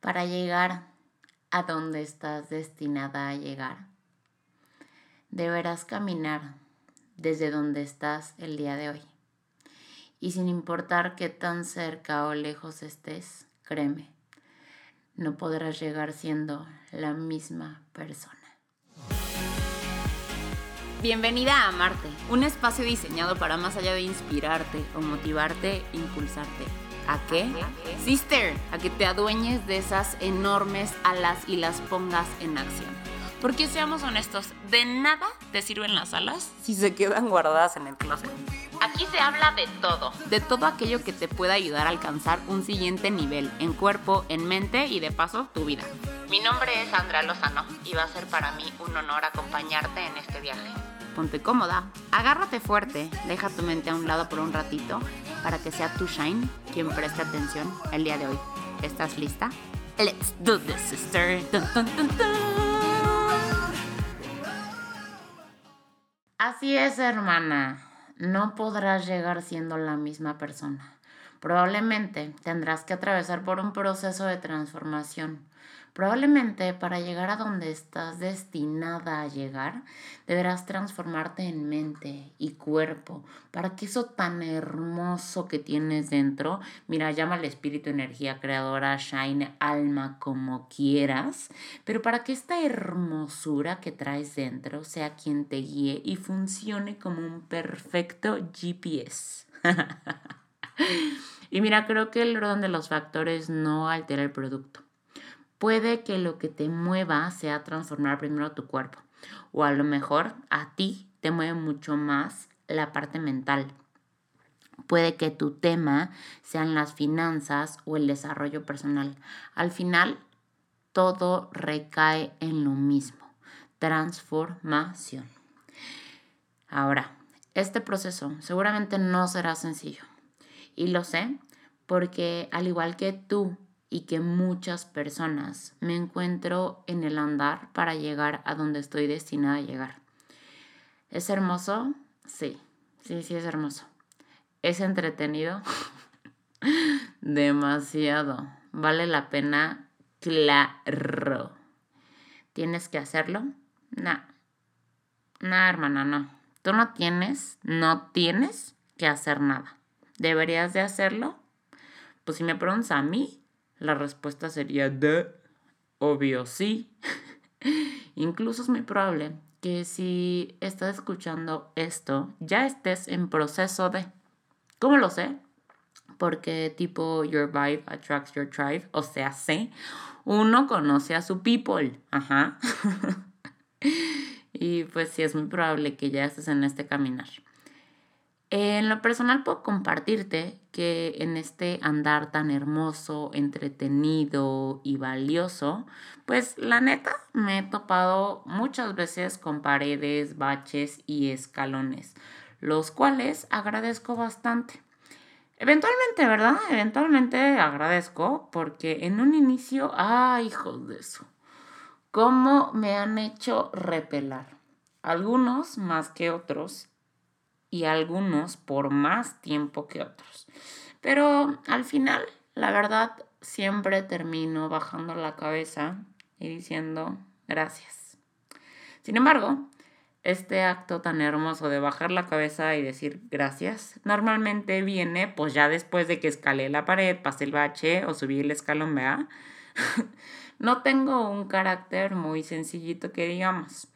para llegar a donde estás destinada a llegar. Deberás caminar desde donde estás el día de hoy. Y sin importar qué tan cerca o lejos estés, créeme, no podrás llegar siendo la misma persona. Bienvenida a Marte, un espacio diseñado para más allá de inspirarte o motivarte, impulsarte. ¿A qué? Sister, a que te adueñes de esas enormes alas y las pongas en acción. Porque seamos honestos, de nada te sirven las alas si se quedan guardadas en el closet. Aquí se habla de todo, de todo aquello que te pueda ayudar a alcanzar un siguiente nivel en cuerpo, en mente y de paso tu vida. Mi nombre es Andrea Lozano y va a ser para mí un honor acompañarte en este viaje. Ponte cómoda, agárrate fuerte, deja tu mente a un lado por un ratito para que sea tu Shine quien preste atención el día de hoy. ¿Estás lista? Let's do this, sister. Así es, hermana. No podrás llegar siendo la misma persona. Probablemente tendrás que atravesar por un proceso de transformación Probablemente para llegar a donde estás destinada a llegar, deberás transformarte en mente y cuerpo para que eso tan hermoso que tienes dentro, mira, llama al espíritu, energía creadora, shine, alma, como quieras, pero para que esta hermosura que traes dentro sea quien te guíe y funcione como un perfecto GPS. y mira, creo que el orden de los factores no altera el producto Puede que lo que te mueva sea transformar primero tu cuerpo. O a lo mejor a ti te mueve mucho más la parte mental. Puede que tu tema sean las finanzas o el desarrollo personal. Al final, todo recae en lo mismo. Transformación. Ahora, este proceso seguramente no será sencillo. Y lo sé porque al igual que tú y que muchas personas me encuentro en el andar para llegar a donde estoy destinada a llegar. ¿Es hermoso? Sí, sí, sí es hermoso. ¿Es entretenido? Demasiado. ¿Vale la pena? Claro. ¿Tienes que hacerlo? No. No, hermana, no. Tú no tienes, no tienes que hacer nada. ¿Deberías de hacerlo? Pues si me preguntas a mí, la respuesta sería de, obvio sí. Incluso es muy probable que si estás escuchando esto, ya estés en proceso de... ¿Cómo lo sé? Porque tipo Your Vibe attracts your tribe, o sea, sé, uno conoce a su people, ajá. y pues sí, es muy probable que ya estés en este caminar. En lo personal puedo compartirte que en este andar tan hermoso, entretenido y valioso, pues la neta me he topado muchas veces con paredes, baches y escalones, los cuales agradezco bastante. Eventualmente, ¿verdad? Eventualmente agradezco porque en un inicio, ay, hijos de eso, cómo me han hecho repelar. Algunos más que otros y algunos por más tiempo que otros. Pero al final, la verdad, siempre termino bajando la cabeza y diciendo gracias. Sin embargo, este acto tan hermoso de bajar la cabeza y decir gracias, normalmente viene pues ya después de que escalé la pared, pasé el bache o subí el escalón, ¿vea? no tengo un carácter muy sencillito que digamos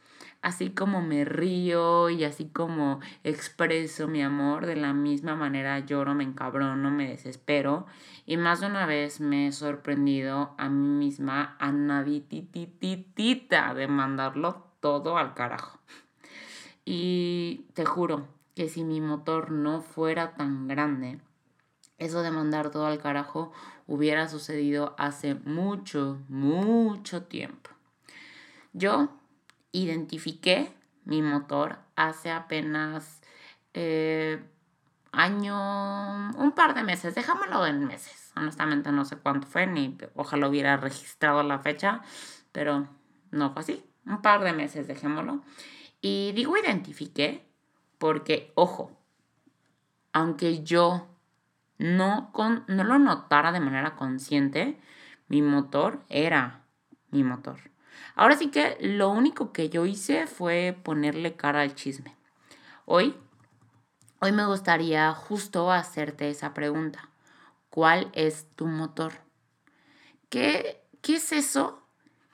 así como me río y así como expreso mi amor, de la misma manera lloro, me encabrono, me desespero. Y más de una vez me he sorprendido a mí misma a naditititita de mandarlo todo al carajo. Y te juro que si mi motor no fuera tan grande, eso de mandar todo al carajo hubiera sucedido hace mucho, mucho tiempo. Yo identifiqué mi motor hace apenas eh, año, un par de meses, déjamelo en meses. Honestamente no sé cuánto fue, ni ojalá hubiera registrado la fecha, pero no fue así. Un par de meses, dejémoslo. Y digo identifiqué porque, ojo, aunque yo no, con, no lo notara de manera consciente, Mi motor era mi motor. Ahora sí que lo único que yo hice fue ponerle cara al chisme. Hoy, hoy me gustaría justo hacerte esa pregunta. ¿Cuál es tu motor? ¿Qué, qué es eso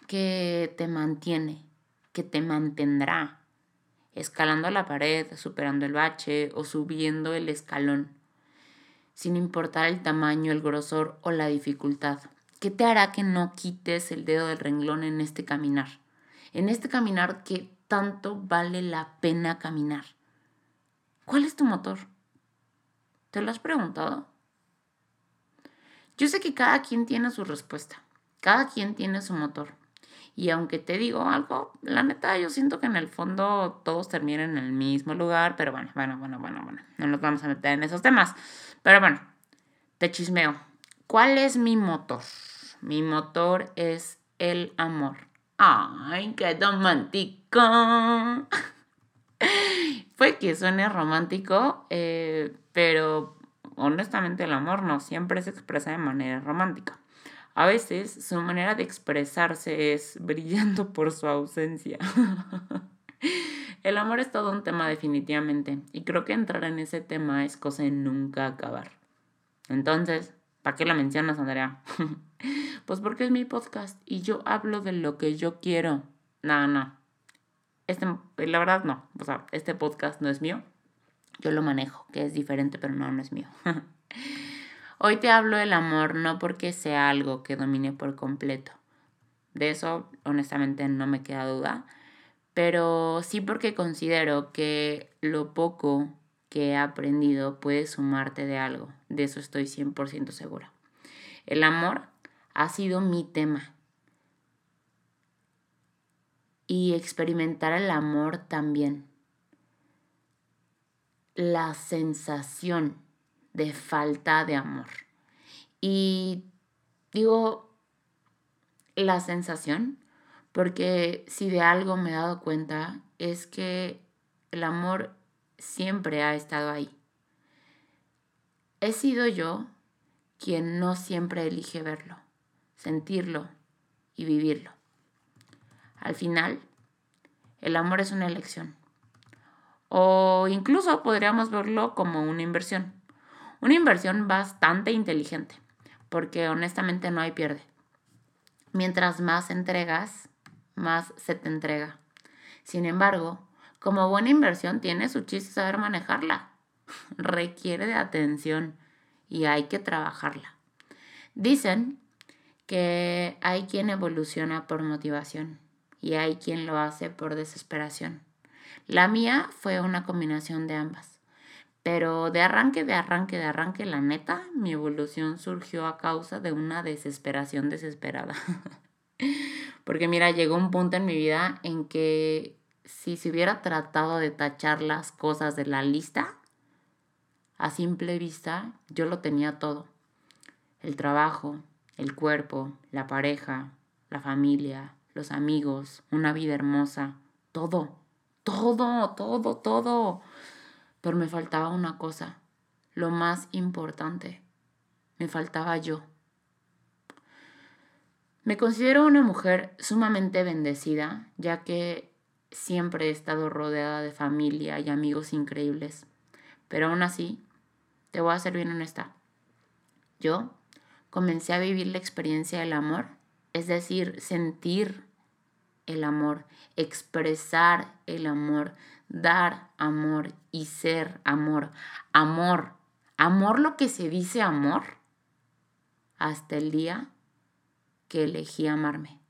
que te mantiene, que te mantendrá? Escalando la pared, superando el bache o subiendo el escalón, sin importar el tamaño, el grosor o la dificultad. ¿Qué te hará que no quites el dedo del renglón en este caminar? En este caminar que tanto vale la pena caminar. ¿Cuál es tu motor? ¿Te lo has preguntado? Yo sé que cada quien tiene su respuesta, cada quien tiene su motor. Y aunque te digo algo, la neta yo siento que en el fondo todos terminan en el mismo lugar, pero bueno, bueno, bueno, bueno, bueno, no nos vamos a meter en esos temas. Pero bueno, te chismeo. ¿Cuál es mi motor? Mi motor es el amor. ¡Ay, qué romántico! Fue que suene romántico, eh, pero honestamente el amor no siempre se expresa de manera romántica. A veces su manera de expresarse es brillando por su ausencia. el amor es todo un tema definitivamente y creo que entrar en ese tema es cosa de nunca acabar. Entonces, ¿Para qué la mencionas, Andrea? pues porque es mi podcast y yo hablo de lo que yo quiero. No, no. Este, la verdad, no. O sea, este podcast no es mío. Yo lo manejo, que es diferente, pero no, no es mío. Hoy te hablo del amor no porque sea algo que domine por completo. De eso, honestamente, no me queda duda. Pero sí porque considero que lo poco que he aprendido puede sumarte de algo. De eso estoy 100% segura. El amor ha sido mi tema. Y experimentar el amor también. La sensación de falta de amor. Y digo la sensación porque si de algo me he dado cuenta es que el amor siempre ha estado ahí. He sido yo quien no siempre elige verlo, sentirlo y vivirlo. Al final, el amor es una elección. O incluso podríamos verlo como una inversión. Una inversión bastante inteligente, porque honestamente no hay pierde. Mientras más entregas, más se te entrega. Sin embargo, como buena inversión tiene su chiste saber manejarla. Requiere de atención y hay que trabajarla. Dicen que hay quien evoluciona por motivación y hay quien lo hace por desesperación. La mía fue una combinación de ambas. Pero de arranque, de arranque, de arranque, la neta, mi evolución surgió a causa de una desesperación desesperada. Porque mira, llegó un punto en mi vida en que si se hubiera tratado de tachar las cosas de la lista, a simple vista yo lo tenía todo. El trabajo, el cuerpo, la pareja, la familia, los amigos, una vida hermosa, todo, todo, todo, todo. Pero me faltaba una cosa, lo más importante, me faltaba yo. Me considero una mujer sumamente bendecida, ya que siempre he estado rodeada de familia y amigos increíbles. Pero aún así, te voy a ser bien honesta. Yo comencé a vivir la experiencia del amor, es decir, sentir el amor, expresar el amor, dar amor y ser amor. Amor, amor lo que se dice amor, hasta el día que elegí amarme.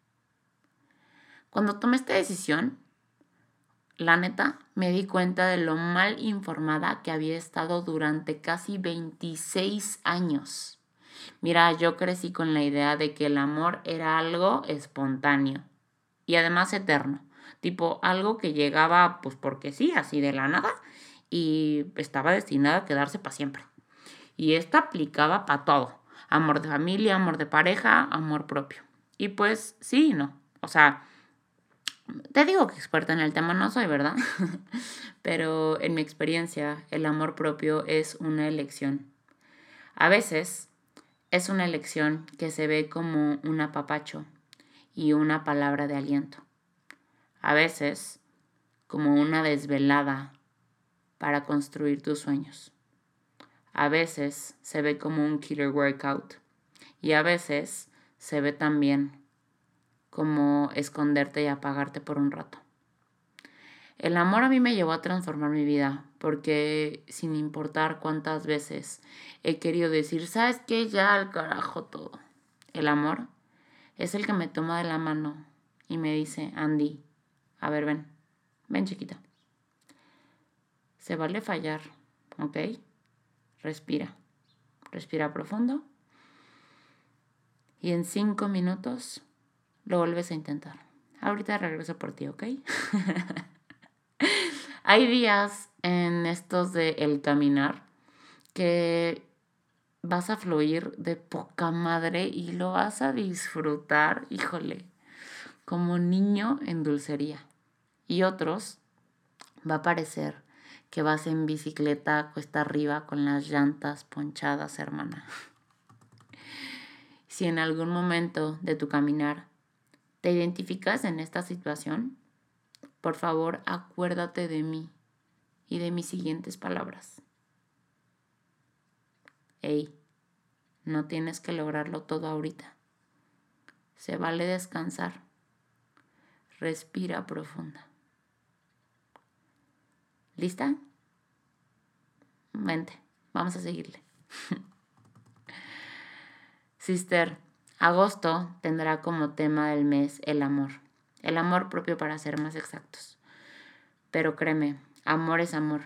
Cuando tomé esta decisión, la neta, me di cuenta de lo mal informada que había estado durante casi 26 años. Mira, yo crecí con la idea de que el amor era algo espontáneo y además eterno, tipo algo que llegaba pues porque sí, así de la nada y estaba destinado a quedarse para siempre. Y esto aplicaba para todo, amor de familia, amor de pareja, amor propio. Y pues sí, no, o sea, te digo que experta en el tema no soy, ¿verdad? Pero en mi experiencia, el amor propio es una elección. A veces es una elección que se ve como un apapacho y una palabra de aliento. A veces como una desvelada para construir tus sueños. A veces se ve como un killer workout y a veces se ve también como esconderte y apagarte por un rato. El amor a mí me llevó a transformar mi vida porque sin importar cuántas veces he querido decir, ¿sabes qué? Ya al carajo todo. El amor es el que me toma de la mano y me dice, Andy, a ver, ven, ven chiquita. Se vale fallar, ¿ok? Respira, respira profundo y en cinco minutos lo vuelves a intentar. Ahorita regreso por ti, ¿ok? Hay días en estos de el caminar que vas a fluir de poca madre y lo vas a disfrutar, híjole, como niño en dulcería. Y otros va a parecer que vas en bicicleta cuesta arriba con las llantas ponchadas, hermana. Si en algún momento de tu caminar te identificas en esta situación, por favor, acuérdate de mí y de mis siguientes palabras. Hey, no tienes que lograrlo todo ahorita. Se vale descansar. Respira profunda. ¿Lista? Vente, vamos a seguirle. Sister, agosto tendrá como tema del mes el amor el amor propio para ser más exactos. Pero créeme, amor es amor.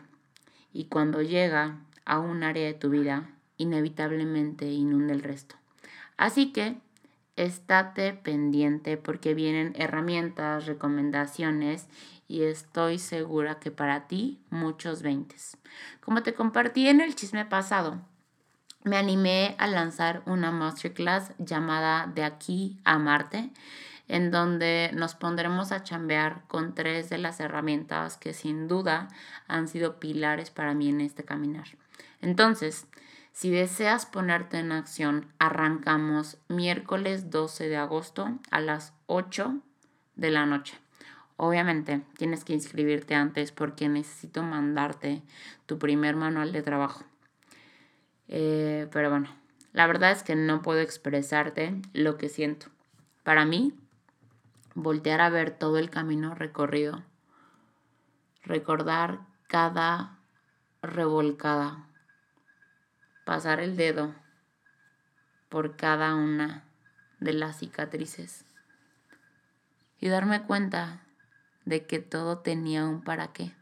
Y cuando llega a un área de tu vida, inevitablemente inunda el resto. Así que estate pendiente porque vienen herramientas, recomendaciones y estoy segura que para ti muchos veintes. Como te compartí en el chisme pasado, me animé a lanzar una masterclass llamada De aquí a Marte en donde nos pondremos a chambear con tres de las herramientas que sin duda han sido pilares para mí en este caminar. Entonces, si deseas ponerte en acción, arrancamos miércoles 12 de agosto a las 8 de la noche. Obviamente tienes que inscribirte antes porque necesito mandarte tu primer manual de trabajo. Eh, pero bueno, la verdad es que no puedo expresarte lo que siento. Para mí voltear a ver todo el camino recorrido, recordar cada revolcada, pasar el dedo por cada una de las cicatrices y darme cuenta de que todo tenía un para qué.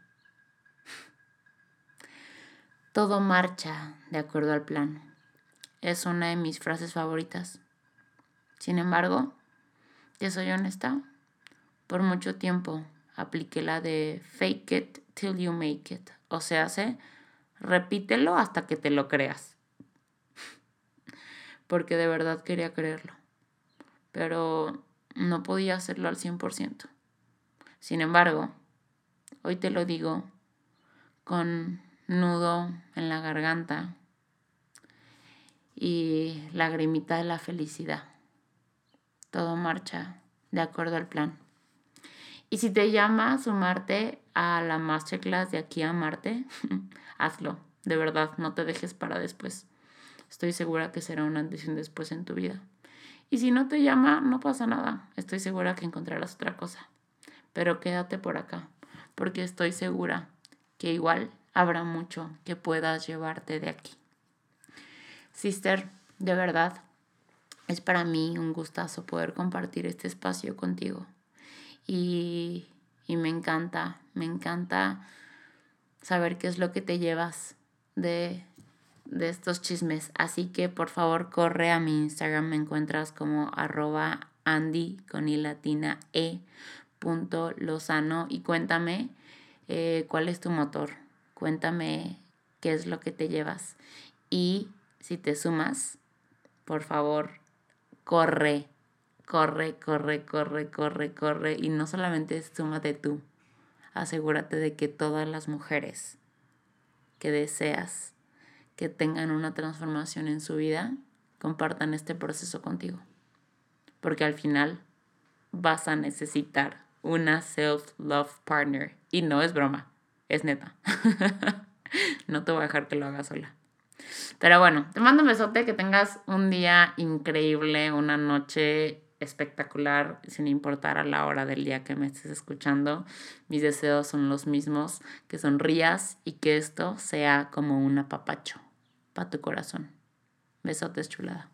Todo marcha de acuerdo al plan. Es una de mis frases favoritas. Sin embargo, te soy honesta, por mucho tiempo apliqué la de fake it till you make it. O sea, sé, repítelo hasta que te lo creas. Porque de verdad quería creerlo. Pero no podía hacerlo al 100%. Sin embargo, hoy te lo digo con nudo en la garganta y lagrimita de la felicidad todo marcha de acuerdo al plan. Y si te llama sumarte a la masterclass de aquí a Marte, hazlo. De verdad, no te dejes para después. Estoy segura que será una decisión después en tu vida. Y si no te llama, no pasa nada. Estoy segura que encontrarás otra cosa. Pero quédate por acá, porque estoy segura que igual habrá mucho que puedas llevarte de aquí. Sister, de verdad, es para mí un gustazo poder compartir este espacio contigo. Y, me encanta, me encanta saber qué es lo que te llevas de, de estos chismes. Así que por favor corre a mi Instagram, me encuentras como arroba Andy con i latina e punto lozano y cuéntame eh, cuál es tu motor, cuéntame qué es lo que te llevas y si te sumas, por favor corre, corre, corre, corre, corre, corre. Y no solamente súmate tú, asegúrate de que todas las mujeres que deseas que tengan una transformación en su vida compartan este proceso contigo. Porque al final vas a necesitar una self-love partner. Y no es broma, es neta. no te voy a dejar que lo hagas sola. Pero bueno, te mando un besote, que tengas un día increíble, una noche espectacular, sin importar a la hora del día que me estés escuchando. Mis deseos son los mismos, que sonrías y que esto sea como un apapacho para tu corazón. Besotes chulada.